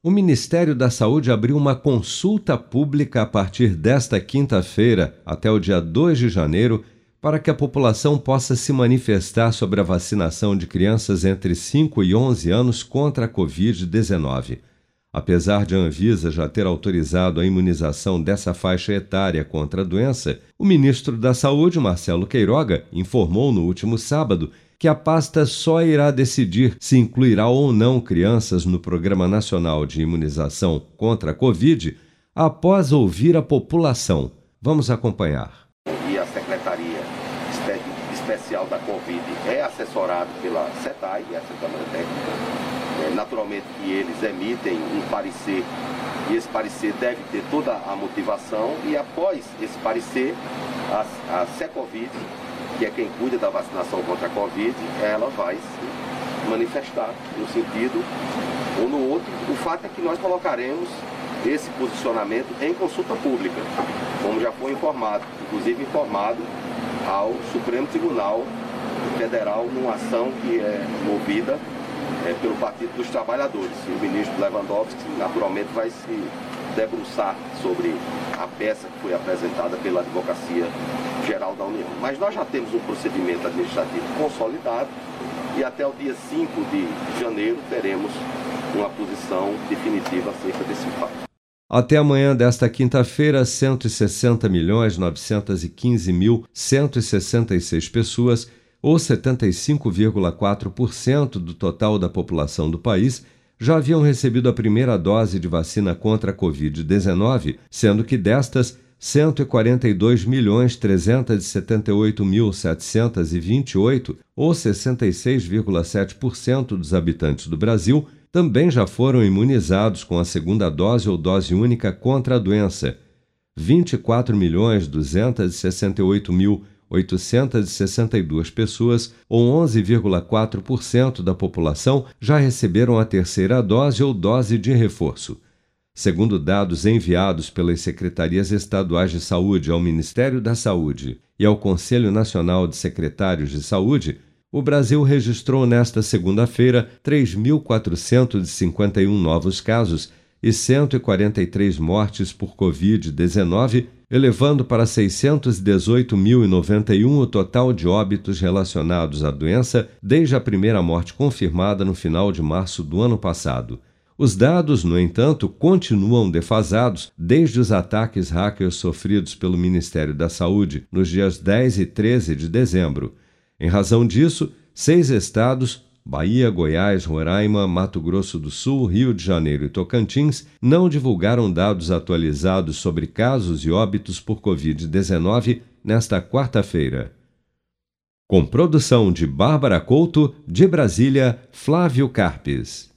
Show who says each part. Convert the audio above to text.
Speaker 1: O Ministério da Saúde abriu uma consulta pública a partir desta quinta-feira até o dia 2 de janeiro para que a população possa se manifestar sobre a vacinação de crianças entre 5 e 11 anos contra a Covid-19. Apesar de a Anvisa já ter autorizado a imunização dessa faixa etária contra a doença, o ministro da Saúde, Marcelo Queiroga, informou no último sábado que a pasta só irá decidir se incluirá ou não crianças no Programa Nacional de Imunização contra a Covid após ouvir a população. Vamos acompanhar.
Speaker 2: E a Secretaria Especial da Covid é assessorada pela CETAI, essa Câmara Técnica. É, naturalmente que eles emitem um parecer e esse parecer deve ter toda a motivação e após esse parecer, a, a Secovid que é quem cuida da vacinação contra a Covid, ela vai se manifestar no sentido ou no outro. O fato é que nós colocaremos esse posicionamento em consulta pública, como já foi informado, inclusive informado ao Supremo Tribunal Federal numa ação que é movida é, pelo Partido dos Trabalhadores. E o ministro Lewandowski, naturalmente, vai se debruçar sobre a peça que foi apresentada pela Advocacia Geral da União. Mas nós já temos um procedimento administrativo consolidado e até o dia 5 de janeiro teremos uma posição definitiva acerca desse fato.
Speaker 1: Até amanhã desta quinta-feira, 160.915.166 pessoas, ou 75,4% do total da população do país, já haviam recebido a primeira dose de vacina contra a Covid-19, sendo que destas, 142.378.728, ou 66,7% dos habitantes do Brasil, também já foram imunizados com a segunda dose ou dose única contra a doença. 24.268.862 pessoas, ou 11,4% da população, já receberam a terceira dose ou dose de reforço. Segundo dados enviados pelas secretarias estaduais de saúde ao Ministério da Saúde e ao Conselho Nacional de Secretários de Saúde, o Brasil registrou nesta segunda-feira 3.451 novos casos e 143 mortes por Covid-19, elevando para 618.091 o total de óbitos relacionados à doença desde a primeira morte confirmada no final de março do ano passado. Os dados, no entanto, continuam defasados desde os ataques hackers sofridos pelo Ministério da Saúde nos dias 10 e 13 de dezembro. Em razão disso, seis estados Bahia, Goiás, Roraima, Mato Grosso do Sul, Rio de Janeiro e Tocantins não divulgaram dados atualizados sobre casos e óbitos por Covid-19 nesta quarta-feira. Com produção de Bárbara Couto, de Brasília, Flávio Carpes.